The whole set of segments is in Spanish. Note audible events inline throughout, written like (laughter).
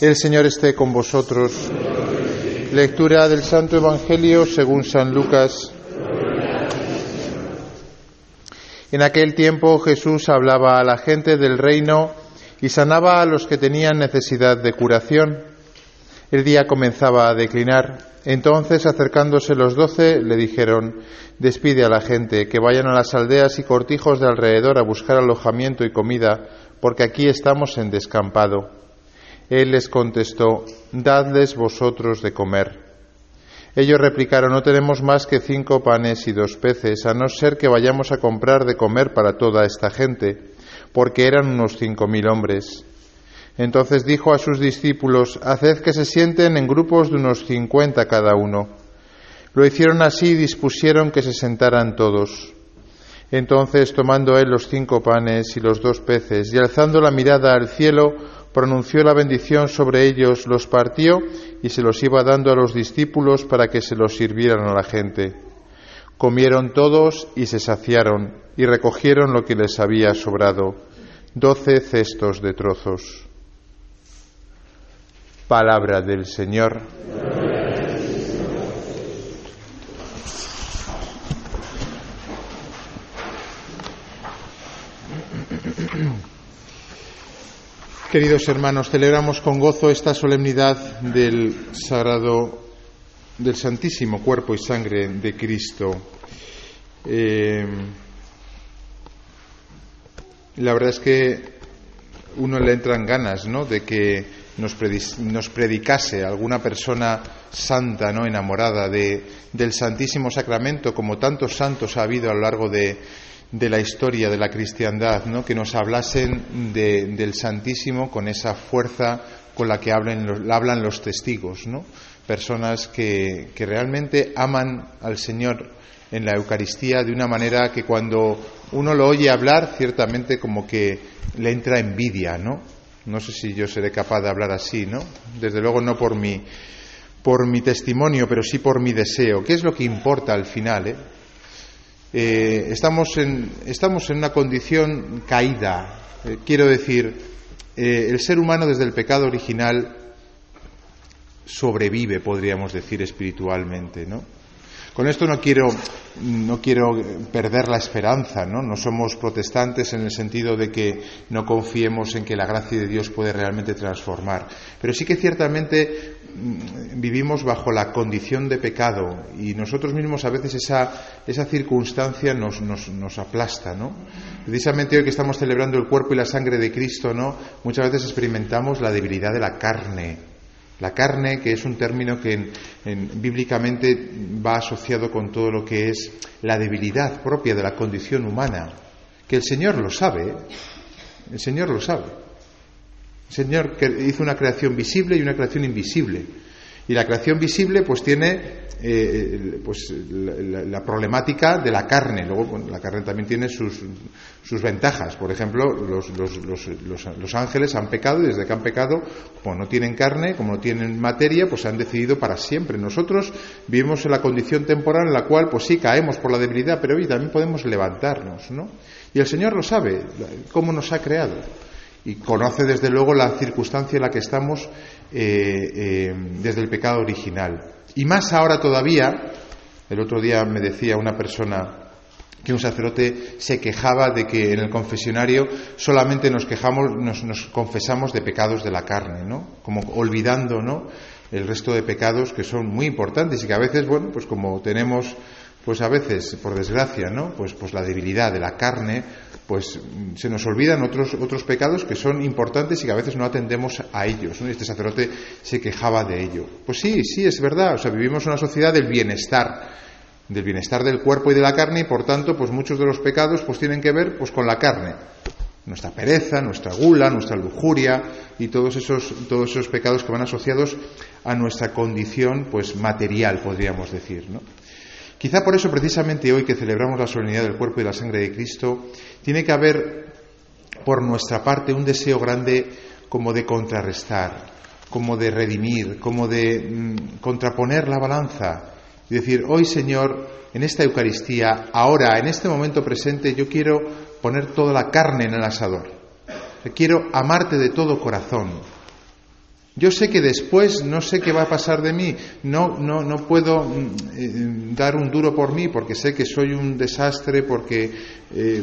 El Señor esté con vosotros. Lectura del Santo Evangelio según San Lucas. En aquel tiempo Jesús hablaba a la gente del reino y sanaba a los que tenían necesidad de curación. El día comenzaba a declinar. Entonces, acercándose los doce, le dijeron, despide a la gente, que vayan a las aldeas y cortijos de alrededor a buscar alojamiento y comida, porque aquí estamos en descampado. Él les contestó, dadles vosotros de comer. Ellos replicaron, no tenemos más que cinco panes y dos peces, a no ser que vayamos a comprar de comer para toda esta gente, porque eran unos cinco mil hombres. Entonces dijo a sus discípulos, Haced que se sienten en grupos de unos cincuenta cada uno. Lo hicieron así y dispusieron que se sentaran todos. Entonces, tomando él los cinco panes y los dos peces, y alzando la mirada al cielo, pronunció la bendición sobre ellos, los partió y se los iba dando a los discípulos para que se los sirvieran a la gente. Comieron todos y se saciaron, y recogieron lo que les había sobrado, doce cestos de trozos. Palabra del Señor. Queridos hermanos, celebramos con gozo esta solemnidad del sagrado, del santísimo cuerpo y sangre de Cristo. Eh, la verdad es que uno le entran ganas, ¿no? De que nos, predicase alguna persona santa, ¿no? Enamorada de, del Santísimo Sacramento, como tantos santos ha habido a lo largo de, de la historia de la cristiandad, ¿no? que nos hablasen del Santísimo con esa fuerza con la que hablan, hablan los testigos, ¿no? personas que, que, realmente aman al Señor en la Eucaristía de una manera que cuando uno lo oye hablar, ciertamente como que le entra envidia, ¿no? No sé si yo seré capaz de hablar así, ¿no? Desde luego no por mi, por mi testimonio, pero sí por mi deseo. ¿Qué es lo que importa al final, eh? Eh, estamos, en, estamos, en, una condición caída. Eh, quiero decir, eh, el ser humano desde el pecado original sobrevive, podríamos decir, espiritualmente, ¿no? Con esto no quiero, no quiero perder la esperanza, ¿no? No somos protestantes en el sentido de que no confiemos en que la gracia de Dios puede realmente transformar. Pero sí que ciertamente vivimos bajo la condición de pecado y nosotros mismos a veces esa, esa circunstancia nos, nos, aplasta, ¿no? Precisamente hoy que estamos celebrando el cuerpo y la sangre de Cristo, ¿no? Muchas veces experimentamos la debilidad de la carne, la carne, que es un término que en, en, bíblicamente va asociado con todo lo que es la debilidad propia de la condición humana, que el Señor lo sabe, el Señor lo sabe. Señor hizo una creación visible y una creación invisible. Y la creación visible pues tiene eh, pues, la, problemática de la carne. Luego la carne también tiene sus, sus ventajas. Por ejemplo, los, los, los, los, ángeles han pecado y desde que han pecado, como no tienen carne, como no tienen materia, pues han decidido para siempre. Nosotros vivimos en la condición temporal en la cual, pues sí, caemos por la debilidad, pero hoy también podemos levantarnos, ¿no? Y el Señor lo sabe, cómo nos ha creado y conoce desde luego la circunstancia en la que estamos eh, eh, desde el pecado original. Y más ahora todavía, el otro día me decía una persona que un sacerdote se quejaba de que en el confesionario solamente nos quejamos, nos, nos confesamos de pecados de la carne, ¿no? Como olvidando, ¿no? El resto de pecados que son muy importantes y que a veces, bueno, pues como tenemos, pues a veces, por desgracia, ¿no? Pues, pues la debilidad de la carne, pues se nos olvidan otros, otros pecados que son importantes y que a veces no atendemos a ellos. ¿no? Este sacerdote se quejaba de ello. Pues sí, sí, es verdad. O sea, vivimos una sociedad del bienestar, del bienestar del cuerpo y de la carne, y por tanto, pues muchos de los pecados pues tienen que ver pues con la carne. Nuestra pereza, nuestra gula, nuestra lujuria y todos esos, todos esos pecados que van asociados a nuestra condición pues material, podríamos decir, ¿no? Quizá por eso, precisamente hoy que celebramos la solemnidad del cuerpo y la sangre de Cristo, tiene que haber por nuestra parte un deseo grande como de contrarrestar, como de redimir, como de mm, contraponer la balanza y decir, hoy Señor, en esta Eucaristía, ahora, en este momento presente, yo quiero poner toda la carne en el asador. Quiero amarte de todo corazón. Yo sé que después no sé qué va a pasar de mí, no, no, no puedo mm, eh, dar un duro por mí porque sé que soy un desastre, porque eh,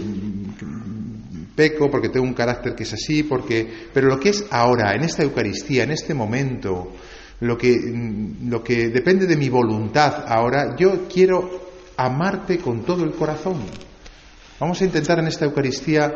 peco, porque tengo un carácter que es así, porque... Pero lo que es ahora, en esta Eucaristía, en este momento, lo que, mm, lo que depende de mi voluntad ahora, yo quiero amarte con todo el corazón. Vamos a intentar en esta Eucaristía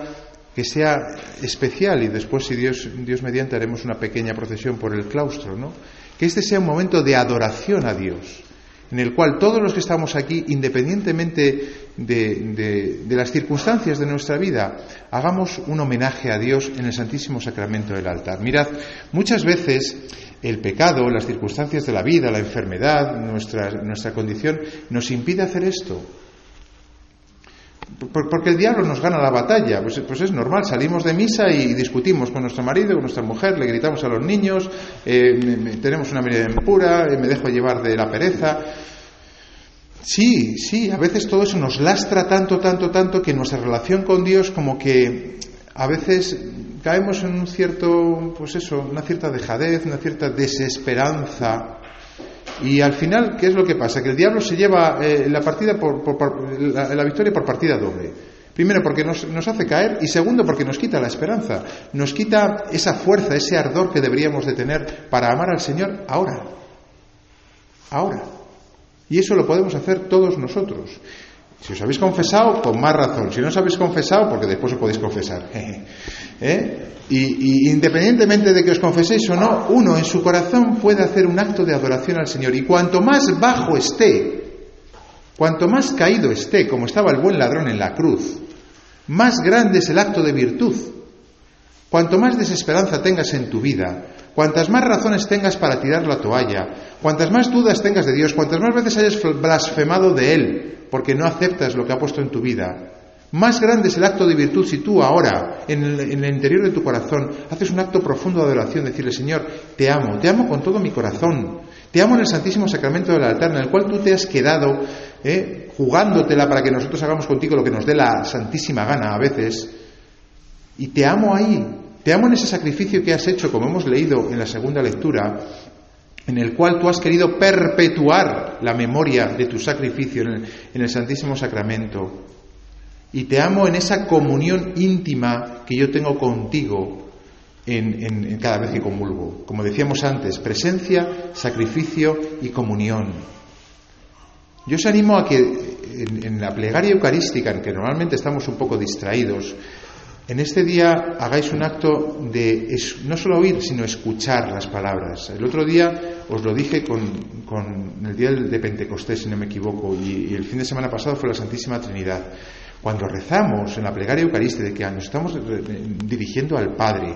que sea especial y después, si Dios, Dios mediante, haremos una pequeña procesión por el claustro, ¿no? Que este sea un momento de adoración a Dios, en el cual todos los que estamos aquí, independientemente de, de, las circunstancias de nuestra vida, hagamos un homenaje a Dios en el Santísimo Sacramento del altar. Mirad, muchas veces el pecado, las circunstancias de la vida, la enfermedad, nuestra, nuestra condición, nos impide hacer esto. Porque el diablo nos gana la batalla, pues, pues, es normal, salimos de misa y discutimos con nuestro marido, con nuestra mujer, le gritamos a los niños, eh, tenemos una mirada impura, eh, me dejo llevar de la pereza. Sí, sí, a veces todo eso nos lastra tanto, tanto, tanto que nuestra relación con Dios como que a veces caemos en un cierto, pues eso, una cierta dejadez, una cierta desesperanza y al final, ¿qué es lo que pasa? Que el diablo se lleva eh, la, partida por, la, victoria por partida doble. Primero porque nos, nos, hace caer y segundo porque nos quita la esperanza, nos quita esa fuerza, ese ardor que deberíamos de tener para amar al Señor ahora. Ahora. Y eso lo podemos hacer todos nosotros. Si os habéis confesado, con más razón. Si no os habéis confesado, porque después os podéis confesar. (laughs) ¿Eh? Y, independientemente de que os confeséis o no, uno en su corazón puede hacer un acto de adoración al Señor. Y cuanto más bajo esté, cuanto más caído esté, como estaba el buen ladrón en la cruz, más grande es el acto de virtud. Cuanto más desesperanza tengas en tu vida, cuantas más razones tengas para tirar la toalla, cuantas más dudas tengas de Dios, cuantas más veces hayas blasfemado de Él porque no aceptas lo que ha puesto en tu vida, más grande es el acto de virtud si tú ahora, en el, interior de tu corazón, haces un acto profundo de adoración, decirle, Señor, te amo, te amo con todo mi corazón, te amo en el Santísimo Sacramento del altar, en el cual tú te has quedado eh, jugándotela para que nosotros hagamos contigo lo que nos dé la santísima gana a veces, y te amo ahí, te amo en ese sacrificio que has hecho, como hemos leído en la segunda lectura, en el cual tú has querido perpetuar la memoria de tu sacrificio en el Santísimo Sacramento. Y te amo en esa comunión íntima que yo tengo contigo en, cada vez que comulgo. Como decíamos antes, presencia, sacrificio y comunión. Yo os animo a que en, la plegaria eucarística, en que normalmente estamos un poco distraídos, en este día hagáis un acto de no solo oír, sino escuchar las palabras. El otro día os lo dije con, el día de Pentecostés, si no me equivoco, y, el fin de semana pasado fue la Santísima Trinidad. Cuando rezamos en la plegaria eucarística de que nos estamos dirigiendo al Padre,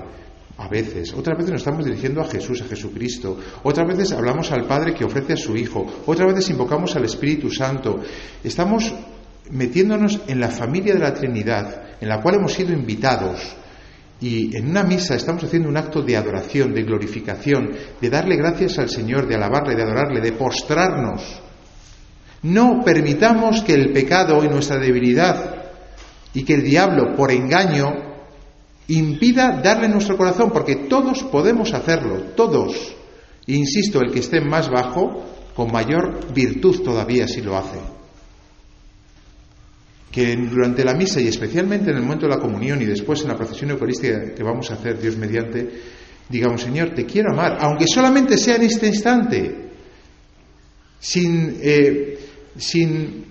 a veces, otras veces nos estamos dirigiendo a Jesús, a Jesucristo, otras veces hablamos al Padre que ofrece a su Hijo, otras veces invocamos al Espíritu Santo. Estamos metiéndonos en la familia de la Trinidad, en la cual hemos sido invitados. Y en una misa estamos haciendo un acto de adoración, de glorificación, de darle gracias al Señor, de alabarle, de adorarle, de postrarnos. No permitamos que el pecado y nuestra debilidad y que el diablo, por engaño, impida darle nuestro corazón, porque todos podemos hacerlo, todos. insisto, el que esté más bajo, con mayor virtud todavía si lo hace que durante la misa y especialmente en el momento de la comunión y después en la procesión eucarística que vamos a hacer Dios mediante, digamos, Señor, te quiero amar, aunque solamente sea en este instante, sin, eh, sin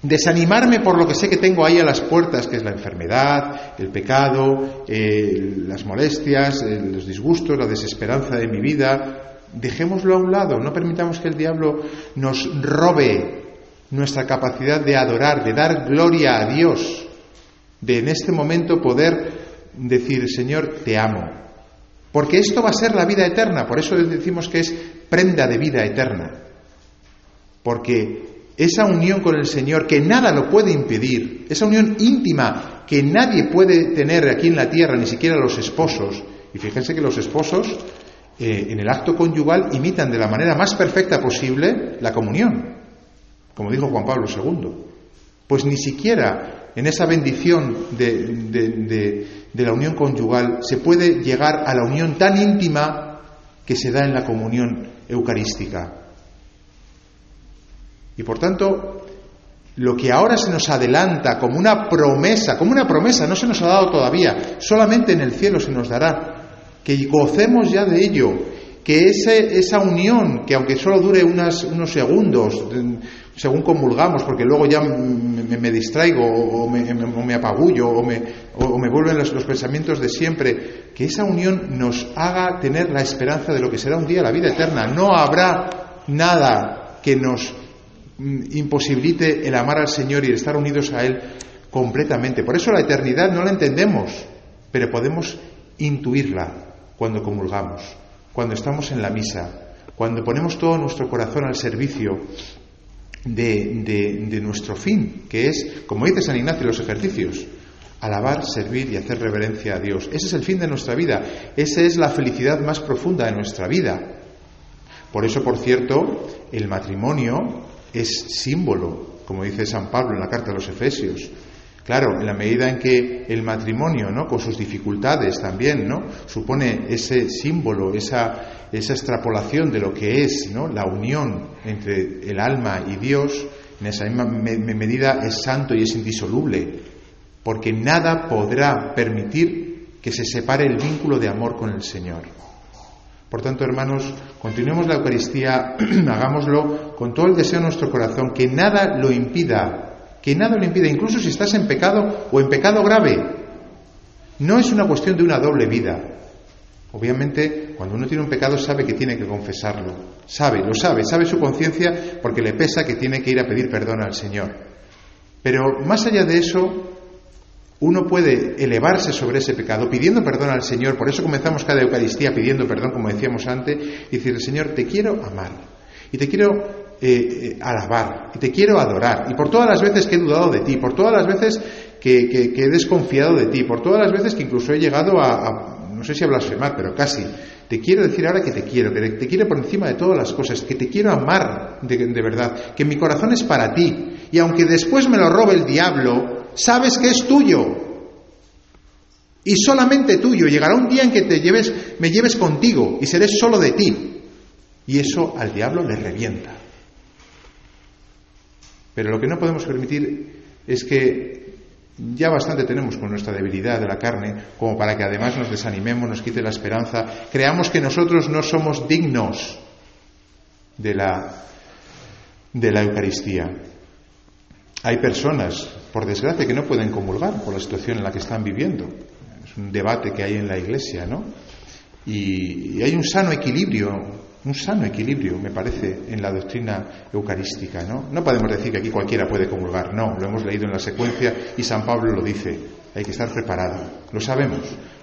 desanimarme por lo que sé que tengo ahí a las puertas, que es la enfermedad, el pecado, eh, las molestias, eh, los disgustos, la desesperanza de mi vida. Dejémoslo a un lado, no permitamos que el diablo nos robe nuestra capacidad de adorar, de dar gloria a Dios, de en este momento poder decir, Señor, te amo. Porque esto va a ser la vida eterna, por eso decimos que es prenda de vida eterna. Porque esa unión con el Señor, que nada lo puede impedir, esa unión íntima que nadie puede tener aquí en la tierra, ni siquiera los esposos, y fíjense que los esposos eh, en el acto conyugal imitan de la manera más perfecta posible la comunión como dijo Juan Pablo II. Pues ni siquiera en esa bendición de, la unión conyugal se puede llegar a la unión tan íntima que se da en la comunión eucarística. Y por tanto, lo que ahora se nos adelanta como una promesa, como una promesa, no se nos ha dado todavía, solamente en el cielo se nos dará, que gocemos ya de ello, que esa unión, que aunque solo dure unos segundos, según comulgamos, porque luego ya me, distraigo o me, apagullo o me, vuelven los, los, pensamientos de siempre, que esa unión nos haga tener la esperanza de lo que será un día la vida eterna. No habrá nada que nos Mm, imposibilite el amar al Señor y el estar unidos a Él completamente. Por eso la eternidad no la entendemos, pero podemos intuirla cuando comulgamos, cuando estamos en la misa, cuando ponemos todo nuestro corazón al servicio de, de nuestro fin, que es, como dice San Ignacio los ejercicios, alabar, servir y hacer reverencia a Dios. Ese es el fin de nuestra vida, esa es la felicidad más profunda de nuestra vida. Por eso, por cierto, el matrimonio es símbolo, como dice San Pablo en la carta a los Efesios. Claro, en la medida en que el matrimonio, ¿no? con sus dificultades también, ¿no? supone ese símbolo, esa, esa extrapolación de lo que es ¿no? la unión entre el alma y Dios, en esa misma medida es santo y es indisoluble, porque nada podrá permitir que se separe el vínculo de amor con el Señor. Por tanto, hermanos, continuemos la Eucaristía, (clears throat) hagámoslo con todo el deseo de nuestro corazón, que nada lo impida, que nada lo impida, incluso si estás en pecado o en pecado grave. No es una cuestión de una doble vida. Obviamente, cuando uno tiene un pecado sabe que tiene que confesarlo, sabe, lo sabe, sabe su conciencia porque le pesa que tiene que ir a pedir perdón al Señor. Pero más allá de eso, uno puede elevarse sobre ese pecado pidiendo perdón al Señor. Por eso comenzamos cada Eucaristía pidiendo perdón, como decíamos antes, y decirle, Señor, te quiero amar y te quiero eh, eh, alabar y te quiero adorar. Y por todas las veces que he dudado de ti, por todas las veces que, he desconfiado de ti, por todas las veces que incluso he llegado a, no sé si a blasfemar, pero casi, te quiero decir ahora que te quiero, que te quiero por encima de todas las cosas, que te quiero amar de, de verdad, que mi corazón es para ti. Y aunque después me lo robe el diablo, sabes que es tuyo y solamente tuyo. Llegará un día en que te lleves, me lleves contigo y seré solo de ti. Y eso al diablo le revienta. Pero lo que no podemos permitir es que ya bastante tenemos con nuestra debilidad de la carne como para que además nos desanimemos, nos quite la esperanza, creamos que nosotros no somos dignos de la, de la Eucaristía. Hay personas, por desgracia, que no pueden comulgar por la situación en la que están viviendo. Es un debate que hay en la Iglesia, ¿no? Y, hay un sano equilibrio, un sano equilibrio, me parece, en la doctrina eucarística, ¿no? No podemos decir que aquí cualquiera puede comulgar, no, lo hemos leído en la secuencia y San Pablo lo dice, hay que estar preparado, lo sabemos.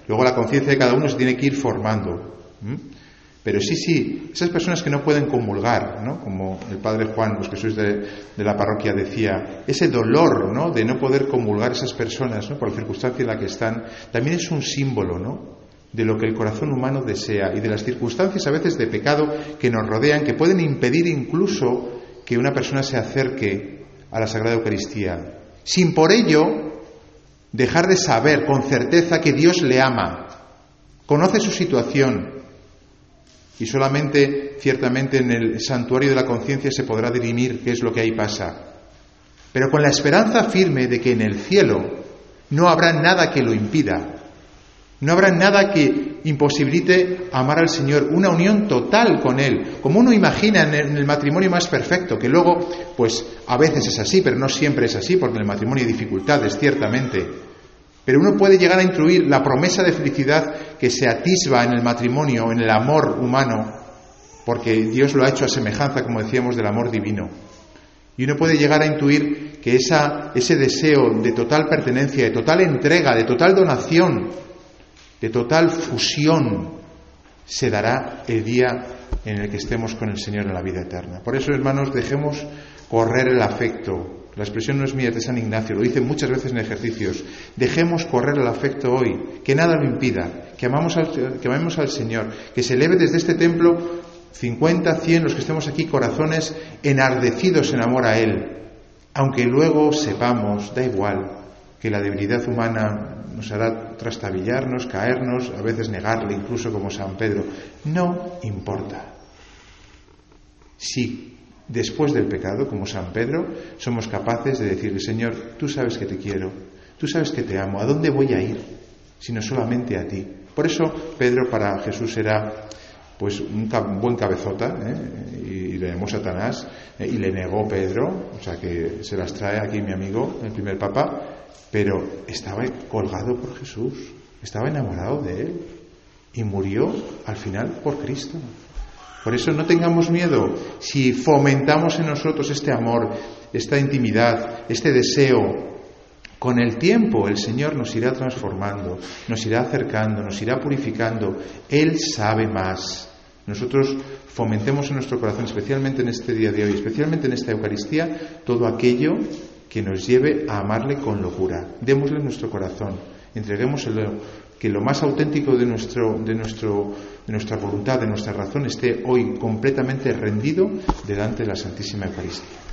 Luego la conciencia de cada uno se tiene que ir formando. Pero sí, sí, esas personas que no pueden comulgar, ¿no? como el padre Juan, los que sois de, la parroquia, decía, ese dolor ¿no? de no poder comulgar esas personas ¿no? por la circunstancia en la que están, también es un símbolo ¿no? De lo que el corazón humano desea y de las circunstancias a veces de pecado que nos rodean, que pueden impedir incluso que una persona se acerque a la Sagrada Eucaristía, sin por ello dejar de saber con certeza que Dios le ama, conoce su situación, y solamente, ciertamente, en el santuario de la conciencia se podrá dirimir qué es lo que ahí pasa. Pero con la esperanza firme de que en el cielo no habrá nada que lo impida. No habrá nada que imposibilite amar al Señor, una unión total con Él, como uno imagina en el matrimonio más perfecto, que luego, pues a veces es así, pero no siempre es así, porque en el matrimonio hay dificultades, ciertamente. Pero uno puede llegar a intuir la promesa de felicidad que se atisba en el matrimonio, en el amor humano, porque Dios lo ha hecho a semejanza, como decíamos, del amor divino. Y uno puede llegar a intuir que esa, ese deseo de total pertenencia, de total entrega, de total donación, de total fusión, se dará el día en el que estemos con el Señor en la vida eterna. Por eso, hermanos, dejemos correr el afecto, la expresión no es mía, de San Ignacio, lo dice muchas veces en ejercicios. Dejemos correr el afecto hoy, que nada lo impida, que, al, que amemos al Señor, que se eleve desde este templo 50, 100, los que estemos aquí, corazones enardecidos en amor a Él, aunque luego sepamos, da igual, que la debilidad humana nos hará trastabillarnos, caernos, a veces negarle, incluso como San Pedro. No importa. Si después del pecado, como San Pedro, somos capaces de decirle, Señor, tú sabes que te quiero, tú sabes que te amo, ¿a dónde voy a ir? Sino solamente a ti. Por eso Pedro para Jesús era pues un buen cabezota, ¿eh? y le llamó Satanás, ¿eh? y le negó Pedro, o sea que se las trae aquí mi amigo, el primer papa, pero estaba colgado por Jesús, estaba enamorado de él, y murió al final por Cristo. Por eso no tengamos miedo si fomentamos en nosotros este amor, esta intimidad, este deseo. Con el tiempo el Señor nos irá transformando, nos irá acercando, nos irá purificando. Él sabe más. Nosotros fomentemos en nuestro corazón, especialmente en este día de hoy, especialmente en esta Eucaristía, todo aquello que nos lleve a amarle con locura. Démosle nuestro corazón, entreguémosle que lo más auténtico de, nuestro, de, nuestro, de nuestra voluntad, de nuestra razón, esté hoy completamente rendido delante de la Santísima Eucaristía.